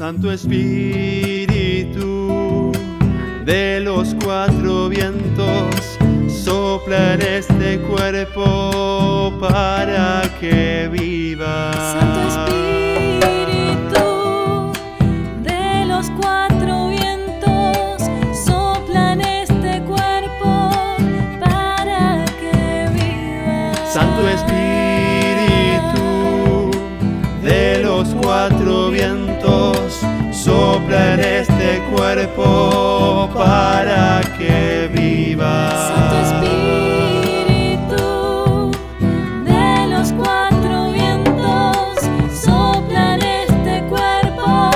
Santo Espíritu de los cuatro vientos, sopla en este cuerpo para que viva. Cuerpo para que viva. Santo Espíritu de los cuatro vientos, sopla en este cuerpo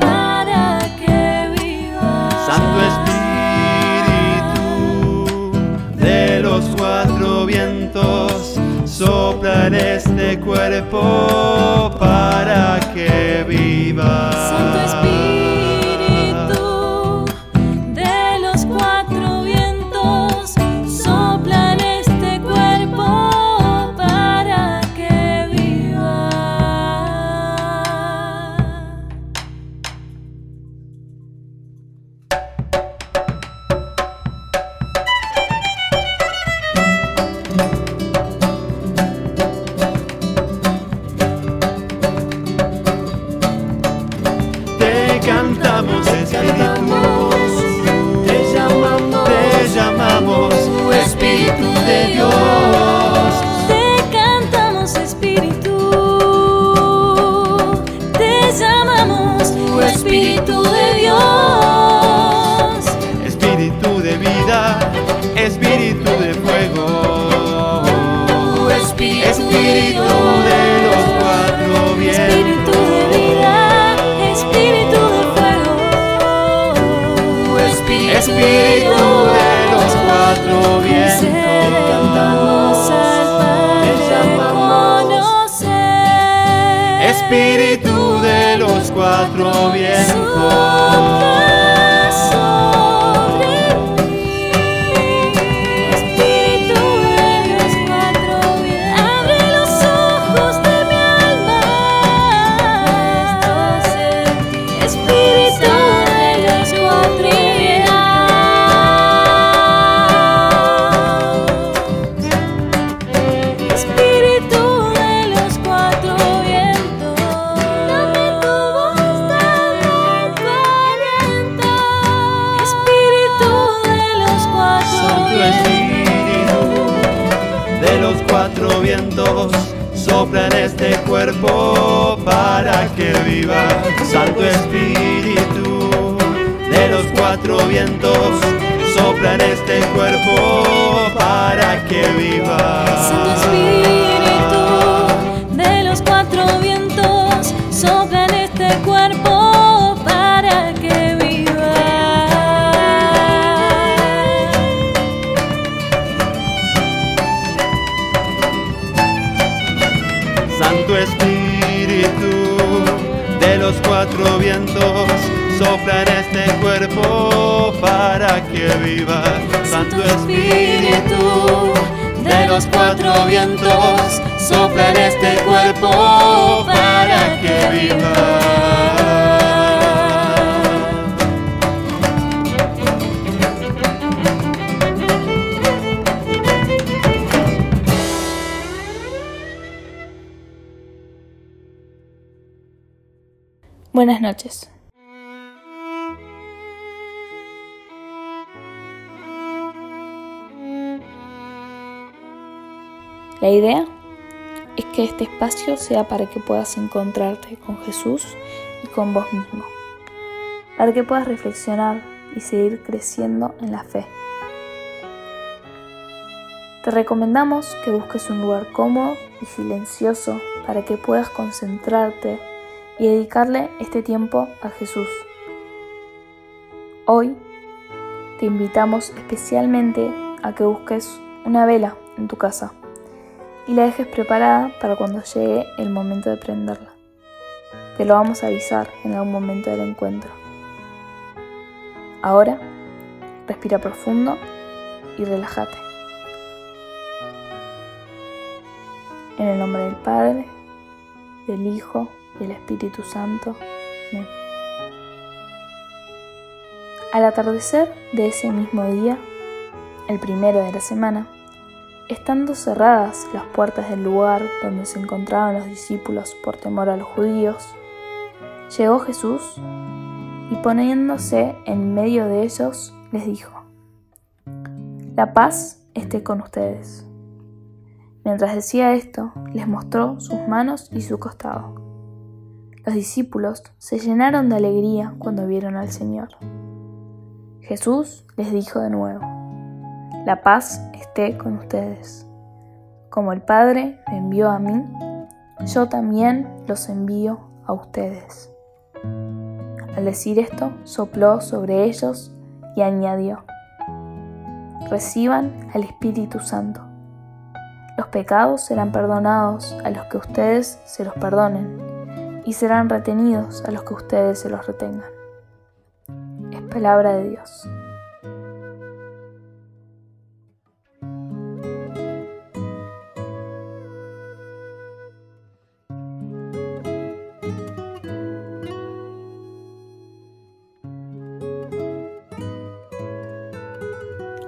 para que viva. Santo Espíritu de los cuatro vientos, sopla en este cuerpo cuatro vientos. Cuatro vientos, sopla en este cuerpo para que viva. Santo Espíritu de los cuatro vientos, sopla en este cuerpo para que viva. Santo Espíritu de los cuatro vientos, sopla en este cuerpo cuatro vientos, sopla en este cuerpo para que viva. Santo Espíritu de los cuatro vientos, sopla en este cuerpo para que viva. Buenas noches. La idea es que este espacio sea para que puedas encontrarte con Jesús y con vos mismo, para que puedas reflexionar y seguir creciendo en la fe. Te recomendamos que busques un lugar cómodo y silencioso para que puedas concentrarte y dedicarle este tiempo a Jesús. Hoy te invitamos especialmente a que busques una vela en tu casa y la dejes preparada para cuando llegue el momento de prenderla. Te lo vamos a avisar en algún momento del encuentro. Ahora, respira profundo y relájate. En el nombre del Padre, del Hijo y del Espíritu Santo. Amén. Al atardecer de ese mismo día, el primero de la semana, estando cerradas las puertas del lugar donde se encontraban los discípulos por temor a los judíos, llegó Jesús y poniéndose en medio de ellos, les dijo, La paz esté con ustedes. Mientras decía esto, les mostró sus manos y su costado. Los discípulos se llenaron de alegría cuando vieron al Señor. Jesús les dijo de nuevo, La paz esté con ustedes. Como el Padre me envió a mí, yo también los envío a ustedes. Al decir esto, sopló sobre ellos y añadió, Reciban al Espíritu Santo. Los pecados serán perdonados a los que ustedes se los perdonen y serán retenidos a los que ustedes se los retengan. Es palabra de Dios.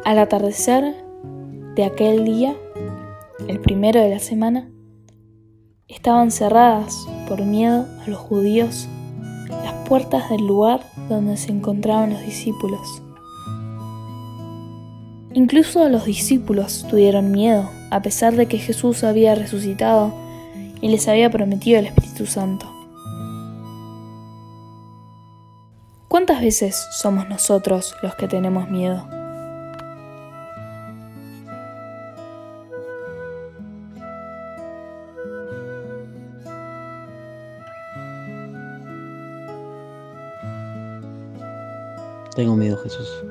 Al atardecer de aquel día, el primero de la semana, estaban cerradas por miedo a los judíos las puertas del lugar donde se encontraban los discípulos. Incluso los discípulos tuvieron miedo, a pesar de que Jesús había resucitado y les había prometido el Espíritu Santo. ¿Cuántas veces somos nosotros los que tenemos miedo? Tengo miedo, Jesús.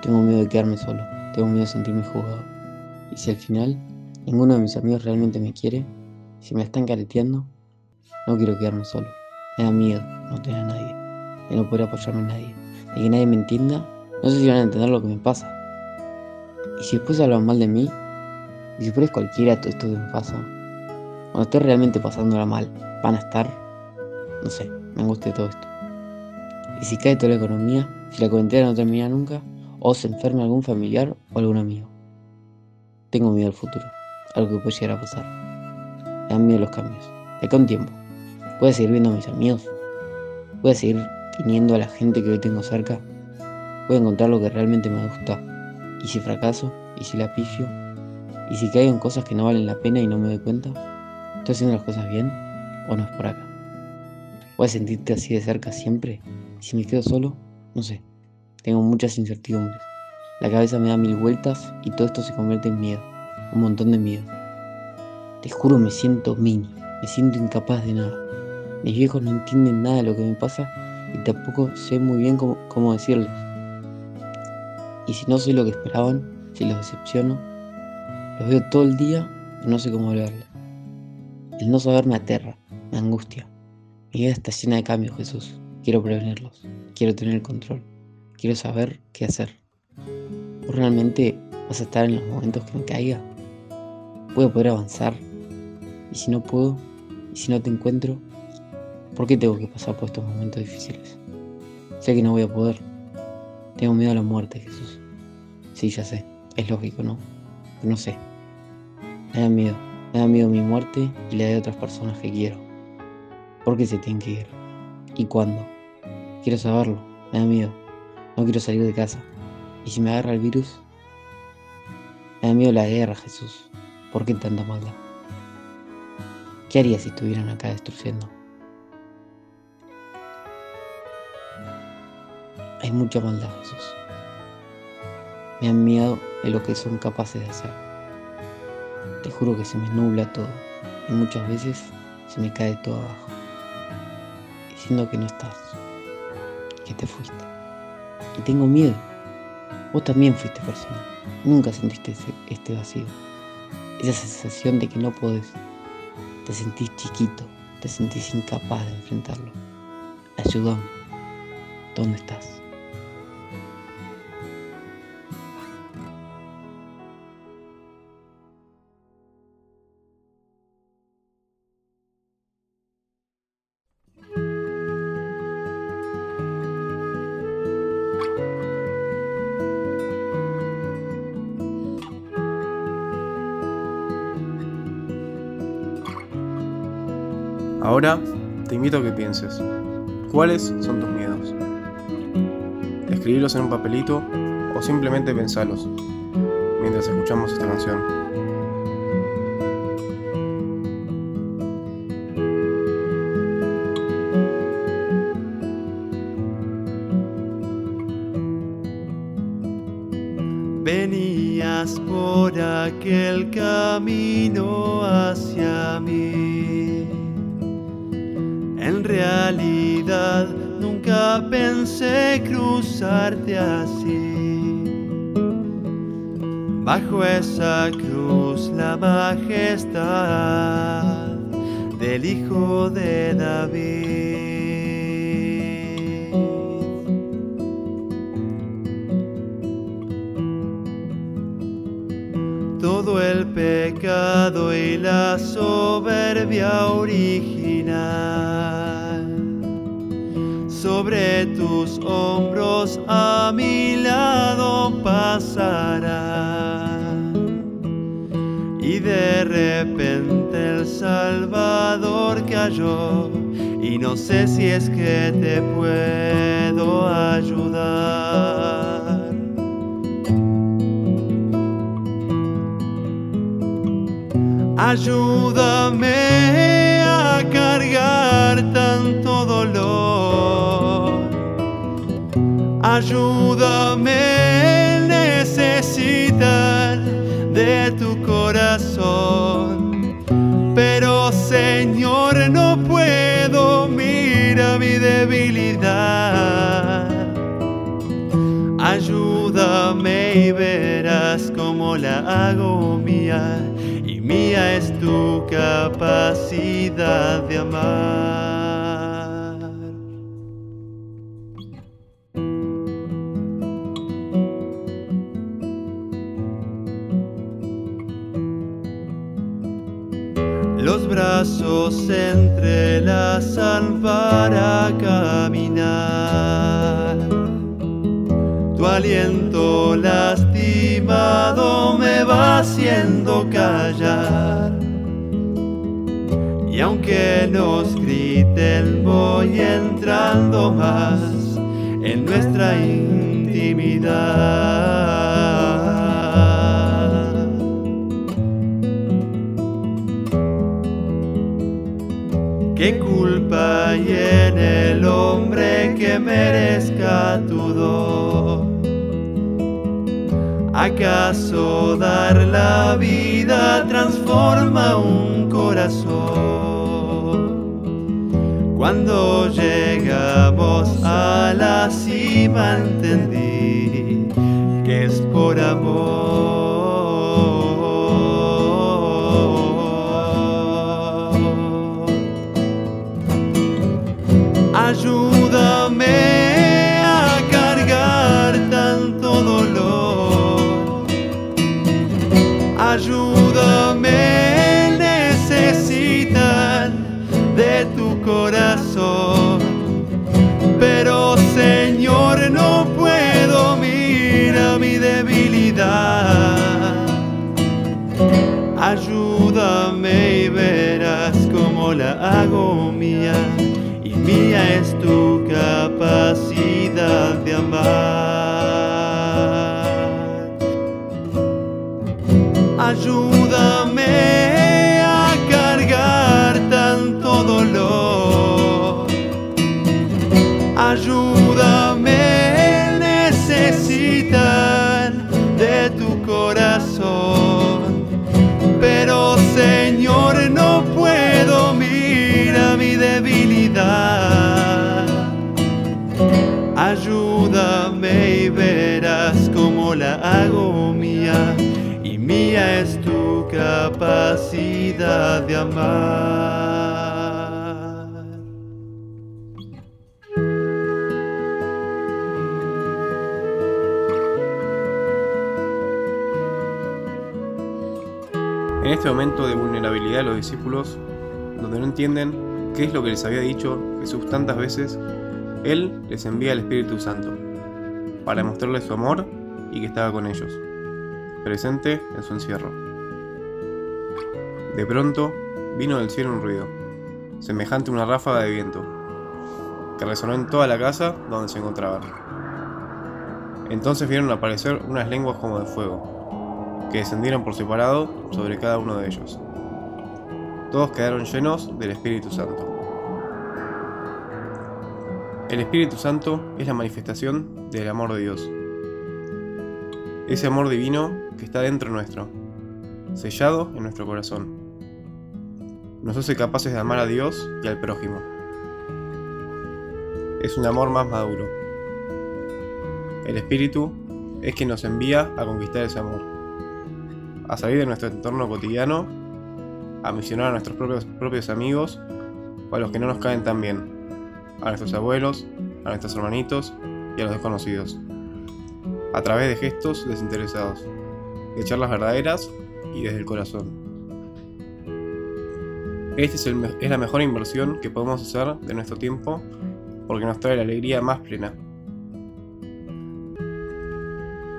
Tengo miedo de quedarme solo. Tengo miedo de sentirme juzgado. Y si al final ninguno de mis amigos realmente me quiere, si me están careteando, no quiero quedarme solo. Me da miedo no tener a nadie, de no poder apoyarme en nadie, de que nadie me entienda. No sé si van a entender lo que me pasa. Y si después hablan mal de mí, y si por cualquiera todo esto que me pasa, cuando esté realmente pasándola mal, van a estar, no sé, me angustia todo esto. Y si cae toda la economía, si la cuarentena no termina nunca, o se enferma algún familiar o algún amigo. Tengo miedo al futuro, algo que puede llegar a pasar. Me dan miedo los cambios. De acá un tiempo. Voy a seguir viendo a mis amigos. Voy a seguir teniendo a la gente que hoy tengo cerca. Voy a encontrar lo que realmente me gusta. Y si fracaso, y si la pifio, y si caigo en cosas que no valen la pena y no me doy cuenta, ¿estoy haciendo las cosas bien o no es por acá? ¿Voy a sentirte así de cerca siempre? si me quedo solo, no sé. Tengo muchas incertidumbres. La cabeza me da mil vueltas y todo esto se convierte en miedo. Un montón de miedo. Te juro me siento mini. Me siento incapaz de nada. Mis viejos no entienden nada de lo que me pasa y tampoco sé muy bien cómo, cómo decirles. Y si no soy lo que esperaban, si los decepciono, los veo todo el día y no sé cómo hablarles. El no saber me aterra, me angustia. Mi vida está llena de cambios, Jesús. Quiero prevenirlos, quiero tener el control, quiero saber qué hacer. ¿Vos realmente vas a estar en los momentos que me caiga? ¿Voy a poder avanzar? ¿Y si no puedo? ¿Y si no te encuentro? ¿Por qué tengo que pasar por estos momentos difíciles? Sé que no voy a poder. Tengo miedo a la muerte, Jesús. Sí, ya sé. Es lógico, ¿no? Pero no sé. Me da miedo. Me da miedo mi muerte y la de otras personas que quiero. ¿Por qué se tienen que ir? ¿Y cuándo? Quiero saberlo, me da miedo. No quiero salir de casa. ¿Y si me agarra el virus? Me da miedo la guerra, Jesús. ¿Por qué tanta maldad? ¿Qué haría si estuvieran acá destruyendo? Hay mucha maldad, Jesús. Me han miedo de lo que son capaces de hacer. Te juro que se me nubla todo y muchas veces se me cae todo abajo, diciendo que no estás que te fuiste. Y tengo miedo. Vos también fuiste persona. Nunca sentiste este vacío. Esa sensación de que no podés. Te sentís chiquito. Te sentís incapaz de enfrentarlo. Ayúdame. ¿Dónde estás? Ahora te invito a que pienses, ¿cuáles son tus miedos? Escribirlos en un papelito o simplemente pensalos mientras escuchamos esta canción. Venías por aquel camino hacia mí. En realidad nunca pensé cruzarte así. Bajo esa cruz la majestad del Hijo de David. todo el pecado y la soberbia Sobre tus hombros a mi lado pasará. Y de repente el Salvador cayó y no sé si es que te puedo ayudar. Ayúdame Ayúdame a necesitar de tu corazón. Pero Señor, no puedo, mira mi debilidad. Ayúdame y verás cómo la hago mía mía es tu capacidad de amar. Brazos se entrelazan para caminar. Tu aliento lastimado me va haciendo callar. Y aunque nos griten, voy entrando más en nuestra intimidad. ¿Qué culpa hay en el hombre que merezca tu? ¿Acaso dar la vida transforma un corazón? Cuando llegamos a la cima entendí que es por amor. Ayúdame y verás cómo la hago mía. Mía es tu capacidad de amar. En este momento de vulnerabilidad los discípulos, donde no entienden qué es lo que les había dicho Jesús tantas veces, Él les envía el Espíritu Santo para mostrarles su amor y que estaba con ellos, presente en su encierro. De pronto vino del cielo un ruido, semejante a una ráfaga de viento, que resonó en toda la casa donde se encontraban. Entonces vieron aparecer unas lenguas como de fuego, que descendieron por separado sobre cada uno de ellos. Todos quedaron llenos del Espíritu Santo. El Espíritu Santo es la manifestación del amor de Dios. Ese amor divino que está dentro nuestro, sellado en nuestro corazón. Nos hace capaces de amar a Dios y al prójimo. Es un amor más maduro. El Espíritu es quien nos envía a conquistar ese amor, a salir de nuestro entorno cotidiano, a misionar a nuestros propios, propios amigos o a los que no nos caen tan bien, a nuestros abuelos, a nuestros hermanitos y a los desconocidos, a través de gestos desinteresados, de charlas verdaderas y desde el corazón. Esta es, la mejor inversión que podemos hacer de nuestro tiempo porque nos trae la alegría más plena.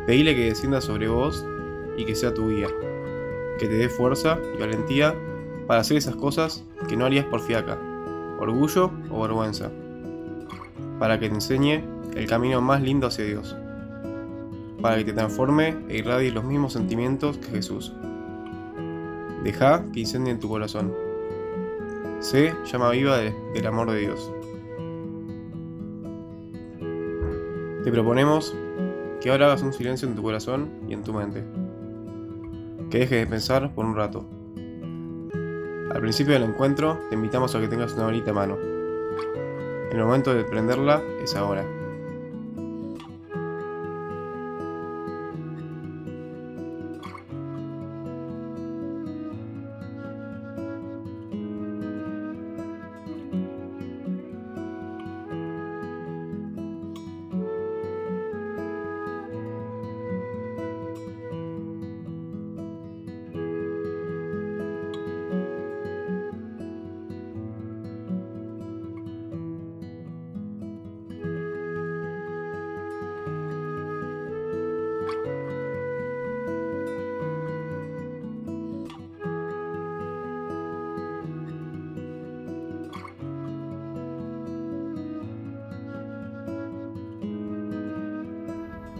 Pedile que descienda sobre vos y que sea tu guía, que te dé fuerza y valentía para hacer esas cosas que no harías por fiaca, orgullo o vergüenza para que te enseñe el camino más lindo hacia Dios, para que te transforme e irradie los mismos sentimientos que Jesús. Deja que incendie en tu corazón. Sé llama viva del amor de Dios. Te proponemos que ahora hagas un silencio en tu corazón y en tu mente. Que dejes de pensar por un rato. Al principio del encuentro te invitamos a que tengas una varita a mano el momento de prenderla es ahora.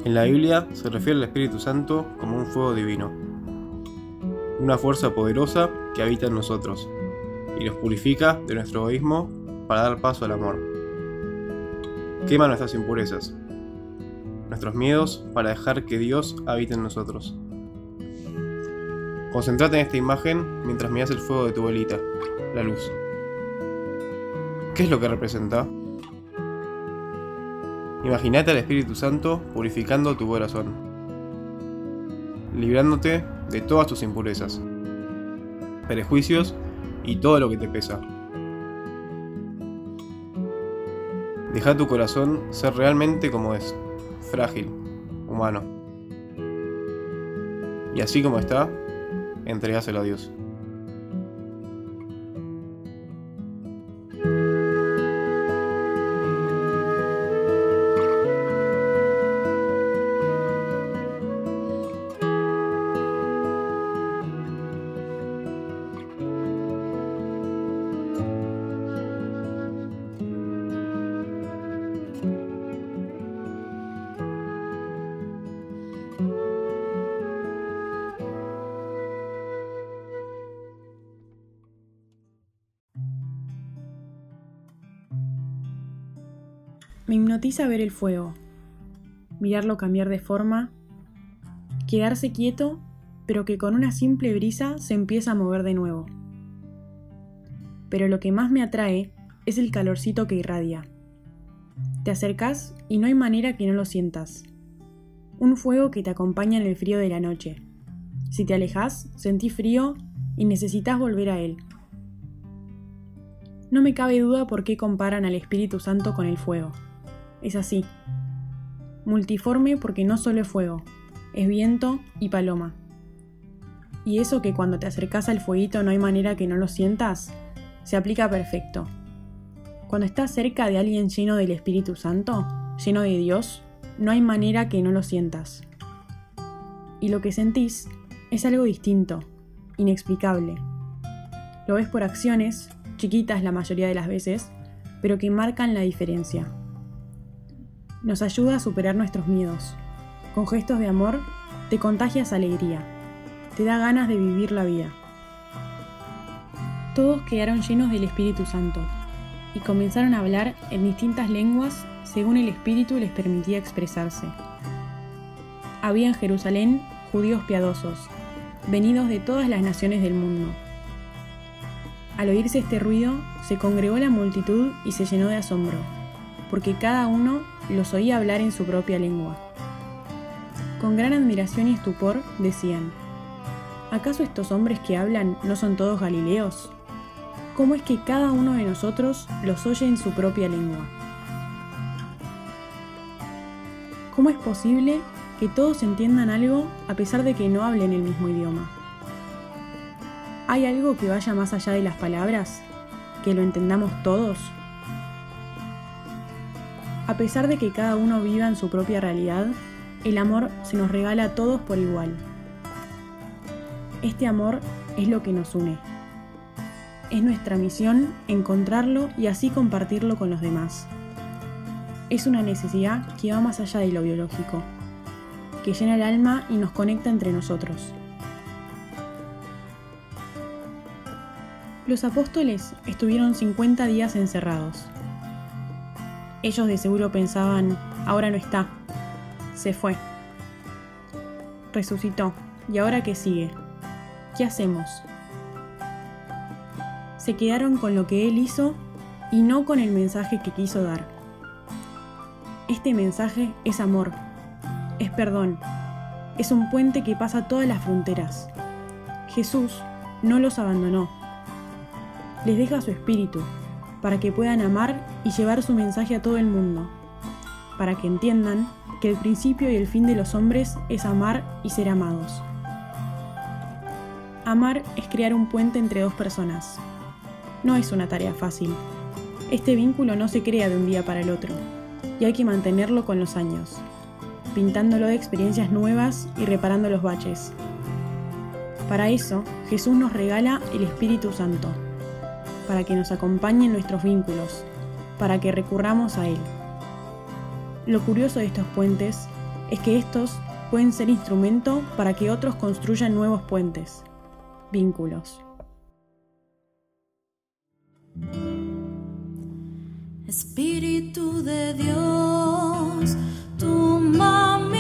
En la Biblia se refiere al Espíritu Santo como un fuego divino, una fuerza poderosa que habita en nosotros y nos purifica de nuestro egoísmo para dar paso al amor. Quema nuestras impurezas, nuestros miedos para dejar que Dios habite en nosotros. Concentrate en esta imagen mientras miras el fuego de tu velita, la luz. ¿Qué es lo que representa? Imagínate al Espíritu Santo purificando tu corazón, librándote de todas tus impurezas, prejuicios y todo lo que te pesa. Deja tu corazón ser realmente como es, frágil, humano. Y así como está, entregáselo a Dios. Hipnotiza ver el fuego, mirarlo cambiar de forma, quedarse quieto, pero que con una simple brisa se empieza a mover de nuevo. Pero lo que más me atrae es el calorcito que irradia. Te acercas y no hay manera que no lo sientas. Un fuego que te acompaña en el frío de la noche. Si te alejas, sentís frío y necesitas volver a él. No me cabe duda por qué comparan al Espíritu Santo con el fuego es así. Multiforme porque no solo es fuego, es viento y paloma. Y eso que cuando te acercas al fueguito no hay manera que no lo sientas, se aplica perfecto. Cuando estás cerca de alguien lleno del Espíritu Santo, lleno de Dios, no hay manera que no lo sientas. Y lo que sentís es algo distinto, inexplicable. Lo ves por acciones, chiquitas la mayoría de las veces, pero que marcan la diferencia. Nos ayuda a superar nuestros miedos. Con gestos de amor, te contagias alegría, te da ganas de vivir la vida. Todos quedaron llenos del Espíritu Santo y comenzaron a hablar en distintas lenguas según el Espíritu les permitía expresarse. Había en Jerusalén judíos piadosos, venidos de todas las naciones del mundo. Al oírse este ruido, se congregó la multitud y se llenó de asombro, porque cada uno los oía hablar en su propia lengua. Con gran admiración y estupor decían, ¿acaso estos hombres que hablan no son todos galileos? ¿Cómo es que cada uno de nosotros los oye en su propia lengua? ¿Cómo es posible que todos entiendan algo a pesar de que no hablen el mismo idioma? ¿Hay algo que vaya más allá de las palabras? ¿Que lo entendamos todos? A pesar de que cada uno viva en su propia realidad, el amor se nos regala a todos por igual. Este amor es lo que nos une. Es nuestra misión encontrarlo y así compartirlo con los demás. Es una necesidad que va más allá de lo biológico, que llena el alma y nos conecta entre nosotros. Los apóstoles estuvieron 50 días encerrados. Ellos de seguro pensaban, ahora no está, se fue. Resucitó, ¿y ahora qué sigue? ¿Qué hacemos? Se quedaron con lo que Él hizo y no con el mensaje que quiso dar. Este mensaje es amor, es perdón, es un puente que pasa todas las fronteras. Jesús no los abandonó les deja su espíritu, para que puedan amar y llevar su mensaje a todo el mundo, para que entiendan que el principio y el fin de los hombres es amar y ser amados. Amar es crear un puente entre dos personas. No es una tarea fácil. Este vínculo no se crea de un día para el otro, y hay que mantenerlo con los años, pintándolo de experiencias nuevas y reparando los baches. Para eso, Jesús nos regala el Espíritu Santo para que nos acompañe en nuestros vínculos, para que recurramos a Él. Lo curioso de estos puentes es que estos pueden ser instrumento para que otros construyan nuevos puentes, vínculos. Espíritu de Dios, toma mi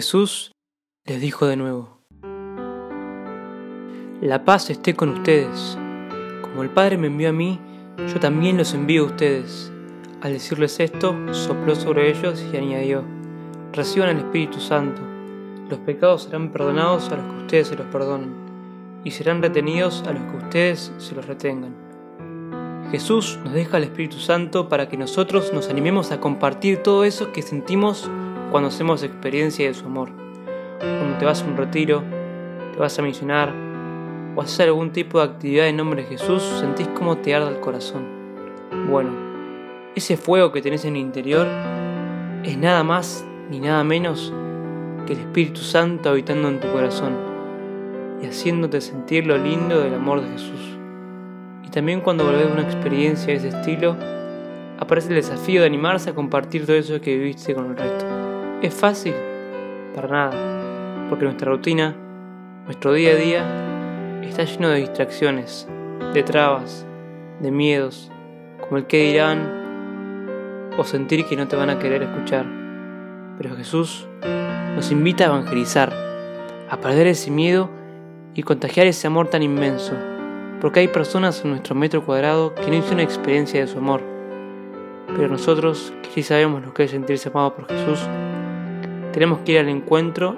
Jesús les dijo de nuevo, La paz esté con ustedes. Como el Padre me envió a mí, yo también los envío a ustedes. Al decirles esto, sopló sobre ellos y añadió, Reciban el Espíritu Santo. Los pecados serán perdonados a los que ustedes se los perdonen, y serán retenidos a los que ustedes se los retengan. Jesús nos deja el Espíritu Santo para que nosotros nos animemos a compartir todo eso que sentimos cuando hacemos experiencia de su amor. Cuando te vas a un retiro, te vas a misionar o haces algún tipo de actividad en nombre de Jesús, sentís cómo te arda el corazón. Bueno, ese fuego que tenés en el interior es nada más ni nada menos que el Espíritu Santo habitando en tu corazón y haciéndote sentir lo lindo del amor de Jesús. Y también cuando volvés de una experiencia de ese estilo, aparece el desafío de animarse a compartir todo eso que viviste con el resto. ¿Es fácil? Para nada, porque nuestra rutina, nuestro día a día, está lleno de distracciones, de trabas, de miedos, como el que dirán o sentir que no te van a querer escuchar. Pero Jesús nos invita a evangelizar, a perder ese miedo y contagiar ese amor tan inmenso, porque hay personas en nuestro metro cuadrado que no hicieron experiencia de su amor. Pero nosotros, que sí sabemos lo que es sentirse amado por Jesús, tenemos que ir al encuentro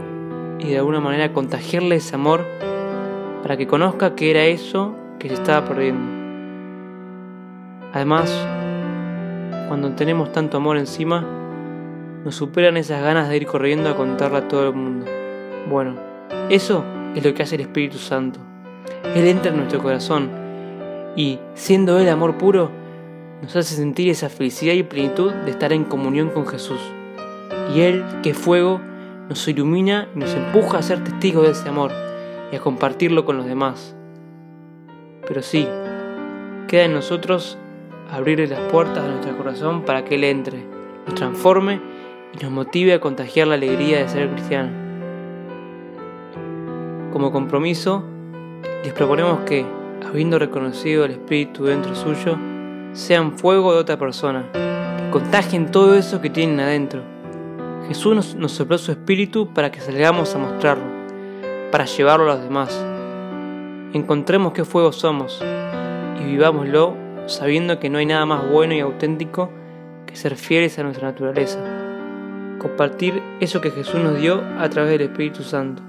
y de alguna manera contagiarle ese amor para que conozca que era eso que se estaba perdiendo. Además, cuando tenemos tanto amor encima, nos superan esas ganas de ir corriendo a contarle a todo el mundo. Bueno, eso es lo que hace el Espíritu Santo. Él entra en nuestro corazón y, siendo Él amor puro, nos hace sentir esa felicidad y plenitud de estar en comunión con Jesús. Y Él, que fuego, nos ilumina y nos empuja a ser testigos de ese amor y a compartirlo con los demás. Pero sí, queda en nosotros abrirle las puertas de nuestro corazón para que Él entre, nos transforme y nos motive a contagiar la alegría de ser cristiano. Como compromiso, les proponemos que, habiendo reconocido el Espíritu dentro suyo, sean fuego de otra persona, que contagien todo eso que tienen adentro. Jesús nos, nos sopló su Espíritu para que salgamos a mostrarlo, para llevarlo a los demás. Encontremos qué fuego somos y vivámoslo sabiendo que no hay nada más bueno y auténtico que ser fieles a nuestra naturaleza. Compartir eso que Jesús nos dio a través del Espíritu Santo.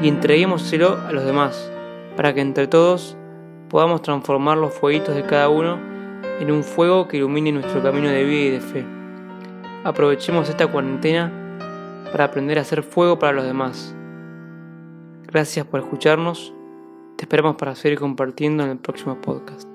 Y entreguémoselo a los demás, para que entre todos podamos transformar los fueguitos de cada uno en un fuego que ilumine nuestro camino de vida y de fe. Aprovechemos esta cuarentena para aprender a hacer fuego para los demás. Gracias por escucharnos. Te esperamos para seguir compartiendo en el próximo podcast.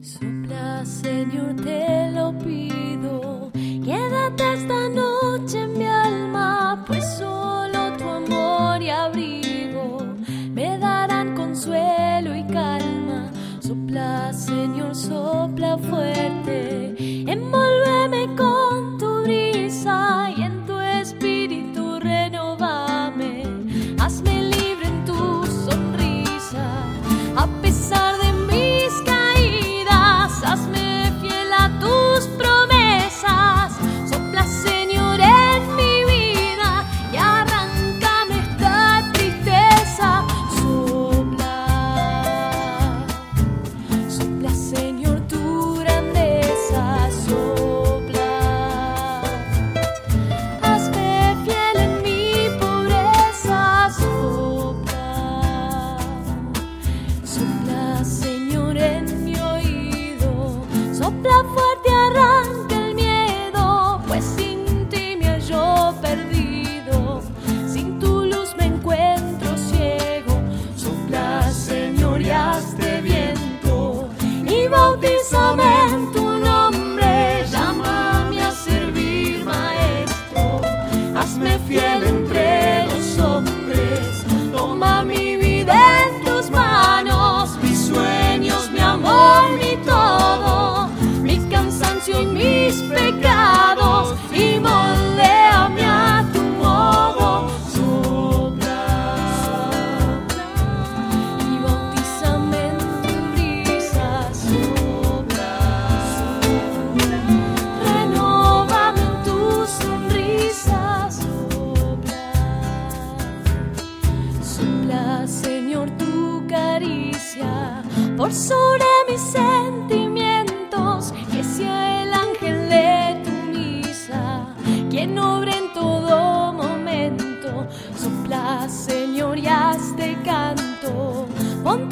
Sopla, Señor, te lo pido. Quédate esta noche fuerte.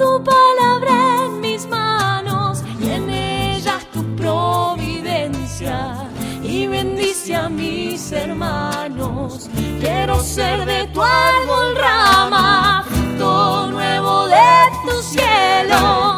tu palabra en mis manos y en ellas tu providencia y bendice a mis hermanos. Quiero ser de tu árbol rama, todo nuevo de tu cielo.